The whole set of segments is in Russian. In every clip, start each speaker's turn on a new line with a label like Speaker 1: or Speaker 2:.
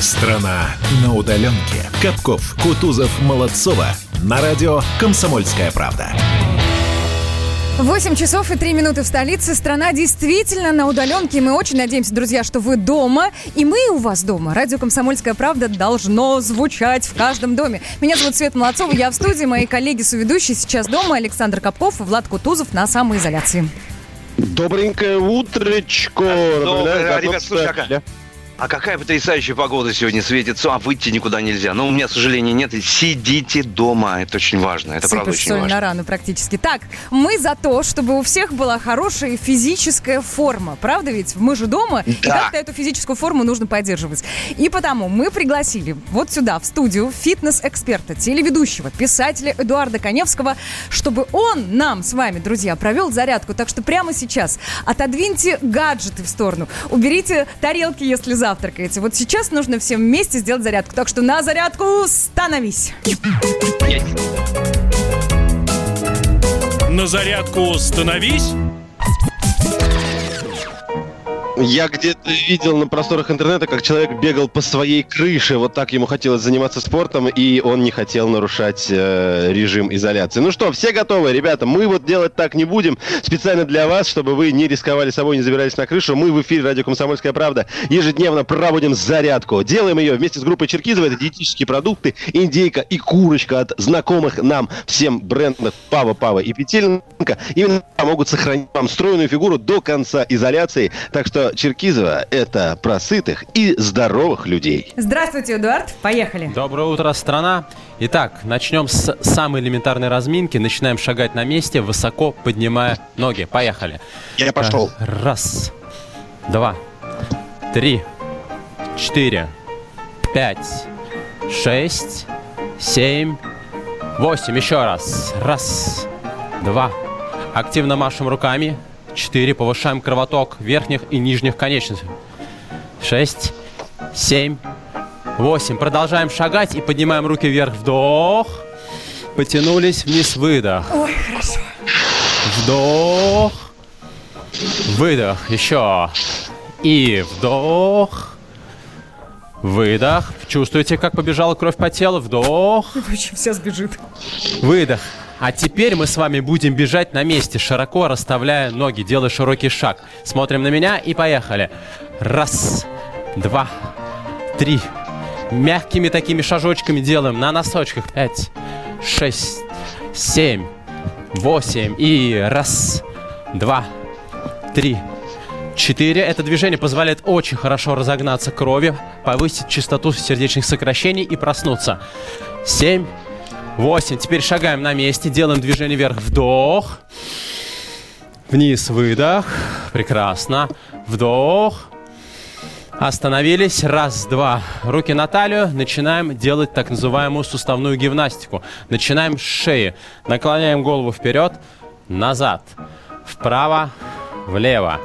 Speaker 1: Страна на удаленке. Капков, Кутузов, Молодцова. На радио «Комсомольская правда».
Speaker 2: 8 часов и 3 минуты в столице. Страна действительно на удаленке. Мы очень надеемся, друзья, что вы дома. И мы у вас дома. Радио «Комсомольская правда» должно звучать в каждом доме. Меня зовут Света Молодцова. Я в студии. Мои коллеги-соведущие сейчас дома. Александр Капков и Влад Кутузов на самоизоляции.
Speaker 3: Добренькое утречко.
Speaker 4: Доброе, ребят, слушай, а, какая потрясающая погода сегодня светится, а выйти никуда нельзя. Но у меня, к сожалению, нет. Сидите дома, это очень важно. Это
Speaker 2: Сыпешь
Speaker 4: правда очень
Speaker 2: соль
Speaker 4: важно.
Speaker 2: на рану практически. Так, мы за то, чтобы у всех была хорошая физическая форма. Правда ведь? Мы же дома, и
Speaker 4: Да.
Speaker 2: как-то эту физическую форму нужно поддерживать. И потому мы пригласили вот сюда, в студию, фитнес-эксперта, телеведущего, писателя Эдуарда Коневского, чтобы он нам с вами, друзья, провел зарядку. Так что прямо сейчас отодвиньте гаджеты в сторону, уберите тарелки, если завтракаете. Вот сейчас нужно всем вместе сделать зарядку. Так что на зарядку становись.
Speaker 5: На зарядку становись.
Speaker 3: Я где-то видел на просторах интернета, как человек бегал по своей крыше. Вот так ему хотелось заниматься спортом, и он не хотел нарушать э, режим изоляции. Ну что, все готовы, ребята? Мы вот делать так не будем. Специально для вас, чтобы вы не рисковали собой, не забирались на крышу. Мы в эфире радио «Комсомольская правда» ежедневно проводим зарядку. Делаем ее вместе с группой Черкизова. Это диетические продукты, индейка и курочка от знакомых нам всем брендов Пава, Пава и Петельника. Именно помогут сохранить вам стройную фигуру до конца изоляции. Так что Черкизова – это про сытых и здоровых людей.
Speaker 2: Здравствуйте, Эдуард. Поехали.
Speaker 6: Доброе утро, страна. Итак, начнем с самой элементарной разминки. Начинаем шагать на месте, высоко поднимая ноги. Поехали.
Speaker 3: Я пошел.
Speaker 6: Раз, два, три, четыре, пять, шесть, семь, восемь. Еще раз. Раз, два. Активно машем руками. Четыре. Повышаем кровоток верхних и нижних конечностей. Шесть, семь, восемь. Продолжаем шагать и поднимаем руки вверх. Вдох. Потянулись вниз. Выдох.
Speaker 2: Ой, хорошо.
Speaker 6: Вдох. Выдох. Еще. И вдох. Выдох. Чувствуете, как побежала кровь по телу? Вдох.
Speaker 2: Очень вся сбежит.
Speaker 6: Выдох. А теперь мы с вами будем бежать на месте, широко расставляя ноги, делая широкий шаг. Смотрим на меня и поехали. Раз, два, три. Мягкими такими шажочками делаем на носочках. Пять, шесть, семь, восемь. И раз, два, три, Четыре. Это движение позволяет очень хорошо разогнаться крови, повысить частоту сердечных сокращений и проснуться. Семь. Восемь. Теперь шагаем на месте, делаем движение вверх. Вдох. Вниз выдох. Прекрасно. Вдох. Остановились. Раз, два. Руки на талию. Начинаем делать так называемую суставную гимнастику. Начинаем с шеи. Наклоняем голову вперед, назад, вправо, влево.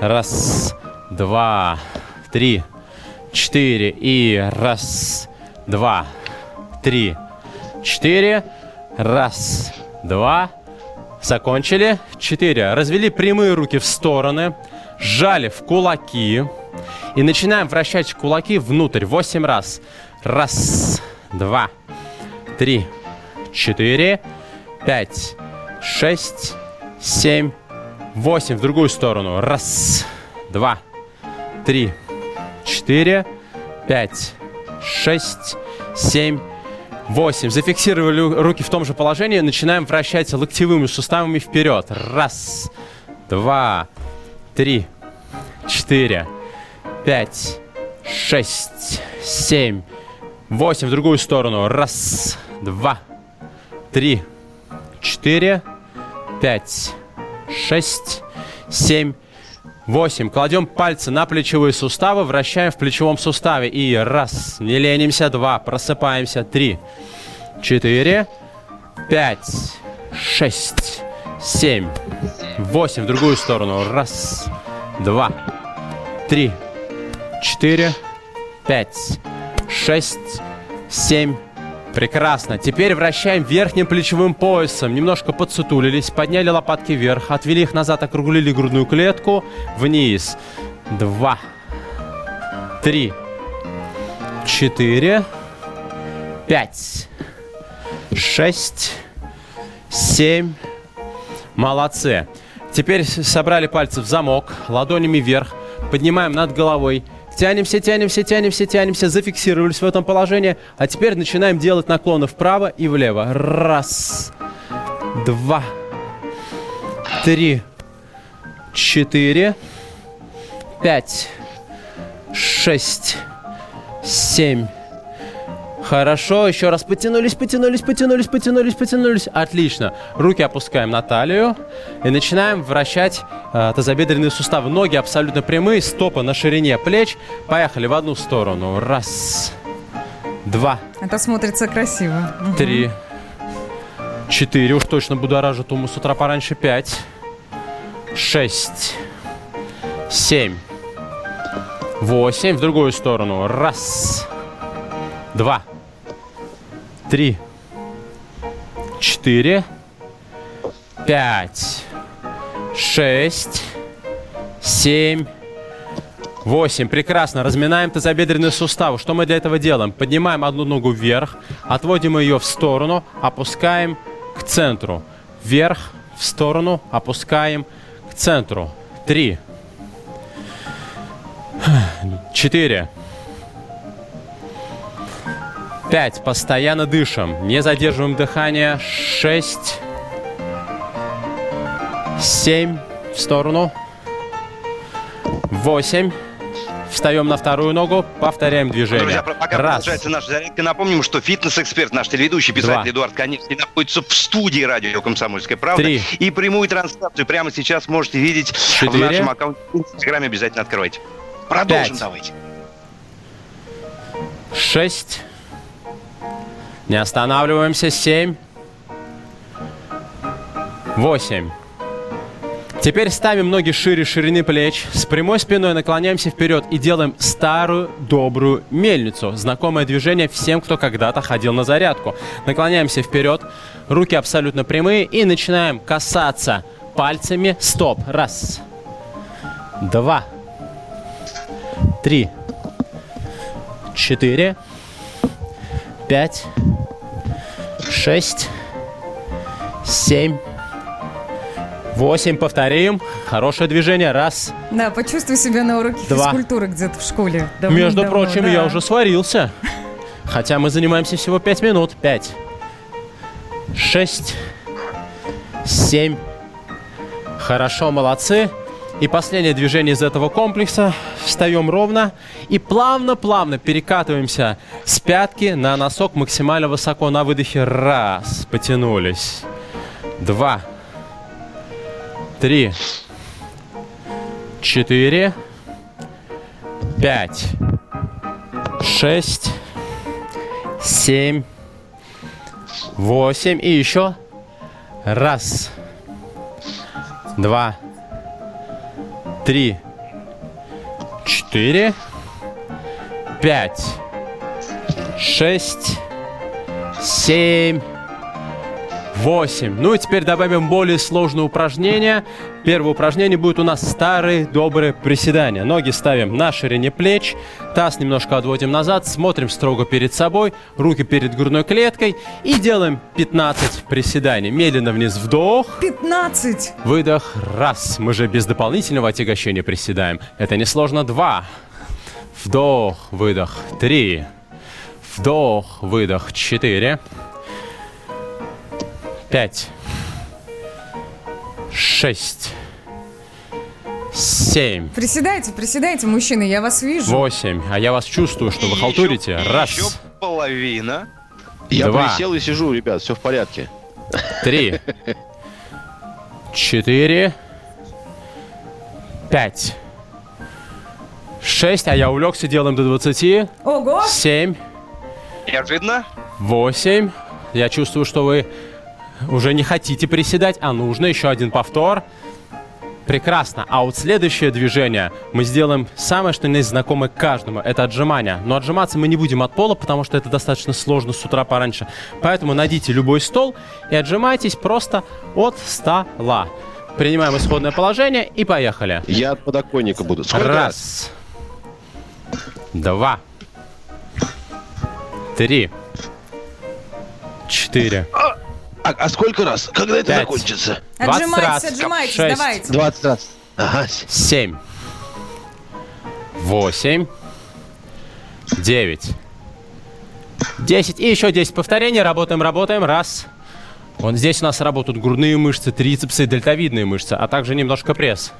Speaker 6: Раз, два, три, четыре. И раз, два, три, четыре. Раз, два. Закончили. Четыре. Развели прямые руки в стороны. Сжали в кулаки. И начинаем вращать кулаки внутрь. Восемь раз. Раз, два, три, четыре, пять, шесть, семь, восемь. В другую сторону. Раз, два, три, четыре, пять, шесть, семь, восемь. Зафиксировали руки в том же положении. Начинаем вращать локтевыми суставами вперед. Раз, два, три, четыре, пять, шесть, семь, восемь. В другую сторону. Раз, два, три, четыре, пять, шесть, семь, восемь. Кладем пальцы на плечевые суставы, вращаем в плечевом суставе. И раз, не ленимся, два, просыпаемся, три, четыре, пять, шесть, семь, восемь. В другую сторону. Раз, два, три, четыре, пять, шесть, семь. Прекрасно. Теперь вращаем верхним плечевым поясом. Немножко подсутулились, подняли лопатки вверх, отвели их назад, округлили грудную клетку. Вниз. Два. Три. четыре, пять, шесть, семь. Молодцы. Теперь собрали пальцы в замок, ладонями вверх, поднимаем над головой, тянемся, тянемся, тянемся, тянемся, зафиксировались в этом положении, а теперь начинаем делать наклоны вправо и влево. Раз, два, три, четыре, пять, шесть, семь. Хорошо, еще раз потянулись, потянулись, потянулись, потянулись, потянулись. Отлично. Руки опускаем на талию и начинаем вращать э, тазобедренные суставы. Ноги абсолютно прямые, стопы на ширине плеч. Поехали в одну сторону. Раз, два.
Speaker 2: Это смотрится красиво.
Speaker 6: Три, четыре. Уж точно будоражит уму с утра пораньше. Пять, шесть, семь, восемь. В другую сторону. Раз, два, три, четыре, пять, шесть, семь, восемь. Прекрасно. Разминаем тазобедренные суставы. Что мы для этого делаем? Поднимаем одну ногу вверх, отводим ее в сторону, опускаем к центру. Вверх, в сторону, опускаем к центру. Три. Четыре. Пять. Постоянно дышим. Не задерживаем дыхание. Шесть. Семь. В сторону. Восемь. Встаем на вторую ногу, повторяем движение.
Speaker 4: Друзья, пока
Speaker 6: Раз.
Speaker 4: продолжается наша зарядка, напомним, что фитнес-эксперт, наш телеведущий, писатель
Speaker 6: Два.
Speaker 4: Эдуард Коневский находится в студии радио «Комсомольская правда».
Speaker 6: Три.
Speaker 4: И прямую трансляцию прямо сейчас можете видеть в
Speaker 6: Четыре.
Speaker 4: нашем аккаунте в Инстаграме. Обязательно откройте. Продолжим
Speaker 6: Пять.
Speaker 4: давайте.
Speaker 6: Шесть. Не останавливаемся. Семь. Восемь. Теперь ставим ноги шире ширины плеч. С прямой спиной наклоняемся вперед и делаем старую добрую мельницу. Знакомое движение всем, кто когда-то ходил на зарядку. Наклоняемся вперед. Руки абсолютно прямые. И начинаем касаться пальцами стоп. Раз. Два. Три. Четыре пять, шесть, семь, восемь. Повторим. Хорошее движение. Раз.
Speaker 2: Да, почувствуй себя на уроке
Speaker 6: Два.
Speaker 2: физкультуры где-то в школе.
Speaker 6: Между
Speaker 2: Давным-давно,
Speaker 6: прочим,
Speaker 2: да.
Speaker 6: я уже сварился. Хотя мы занимаемся всего пять минут. Пять, шесть, семь. Хорошо, молодцы. И последнее движение из этого комплекса. Встаем ровно и плавно-плавно перекатываемся с пятки на носок максимально высоко на выдохе. Раз. Потянулись. Два. Три. Четыре. Пять. Шесть. Семь. Восемь. И еще. Раз. Два три, четыре, пять, шесть, семь, восемь. Ну и теперь добавим более сложное упражнение. Первое упражнение будет у нас старые добрые приседания. Ноги ставим на ширине плеч, таз немножко отводим назад, смотрим строго перед собой, руки перед грудной клеткой и делаем 15 приседаний. Медленно вниз вдох,
Speaker 2: 15.
Speaker 6: Выдох. Раз. Мы же без дополнительного отягощения приседаем. Это несложно. Два. Вдох. Выдох. Три. Вдох. Выдох. Четыре. Пять. Шесть. Семь.
Speaker 2: Приседайте, приседайте, мужчины, я вас вижу.
Speaker 6: Восемь. А я вас чувствую, что вы
Speaker 4: И
Speaker 6: халтурите.
Speaker 4: еще- и
Speaker 6: Раз.
Speaker 4: еще половина.
Speaker 3: Я
Speaker 6: Два.
Speaker 3: присел и сижу, ребят, все в порядке.
Speaker 6: Три. Четыре. Пять. Шесть. А я увлекся, делаем до двадцати.
Speaker 2: Ого!
Speaker 6: Семь.
Speaker 4: Неожиданно.
Speaker 6: Восемь. Я чувствую, что вы уже не хотите приседать, а нужно еще один повтор. Прекрасно. А вот следующее движение мы сделаем самое, что есть знакомое каждому. Это отжимание. Но отжиматься мы не будем от пола, потому что это достаточно сложно с утра пораньше. Поэтому найдите любой стол и отжимайтесь просто от стола. Принимаем исходное положение и поехали.
Speaker 3: Я от подоконника буду. Сколько раз?
Speaker 6: Раз. Два. три, четыре,
Speaker 3: А, а сколько раз? Когда это
Speaker 6: Пять.
Speaker 3: закончится?
Speaker 6: 20
Speaker 2: Отжимайтесь,
Speaker 6: раз,
Speaker 2: отжимайтесь,
Speaker 6: шесть.
Speaker 2: давайте.
Speaker 3: 20 раз. Ага.
Speaker 6: семь, восемь, девять, десять. И еще 10 повторений. Работаем, работаем. Раз. Вон здесь у нас работают грудные мышцы, трицепсы дельтовидные мышцы, а также немножко пресс.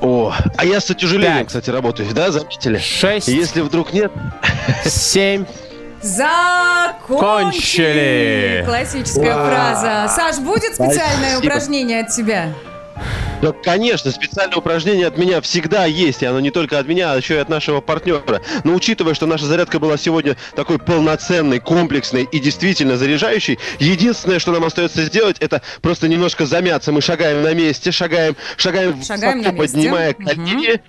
Speaker 3: О, а я с утяжелением,
Speaker 6: Пять.
Speaker 3: кстати, работаю, да, заметили?
Speaker 6: Шесть.
Speaker 3: Если вдруг нет,
Speaker 6: Семь.
Speaker 2: Закончили!
Speaker 6: Кончили!
Speaker 2: Классическая
Speaker 3: Вау.
Speaker 2: фраза. Саш, будет специальное
Speaker 3: Спасибо.
Speaker 2: упражнение от тебя?
Speaker 3: Да, конечно, специальное упражнение от меня всегда есть, и оно не только от меня, а еще и от нашего партнера. Но учитывая, что наша зарядка была сегодня такой полноценной, комплексной и действительно заряжающей, единственное, что нам остается сделать, это просто немножко замяться. Мы шагаем на месте, шагаем, шагаем,
Speaker 2: Шагаем
Speaker 3: высоко
Speaker 2: на месте.
Speaker 3: поднимая колени.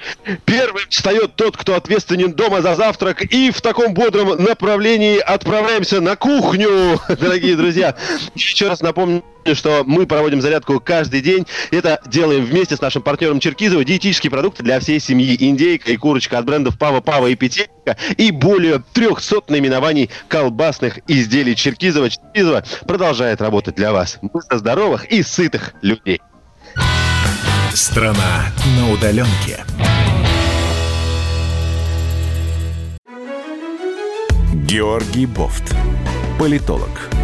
Speaker 3: Первым встает тот, кто ответственен дома за завтрак, и в таком бодром направлении отправляемся на кухню, дорогие друзья. Еще раз напомню, что мы проводим зарядку каждый день. Это делаем вместе с нашим партнером Черкизово. Диетические продукты для всей семьи. Индейка и курочка от брендов Пава, Пава и Петелька. И более 300 наименований колбасных изделий Черкизово. Черкизово продолжает работать для вас. За здоровых и сытых людей.
Speaker 1: Страна на удаленке.
Speaker 7: Георгий Бофт. Политолог,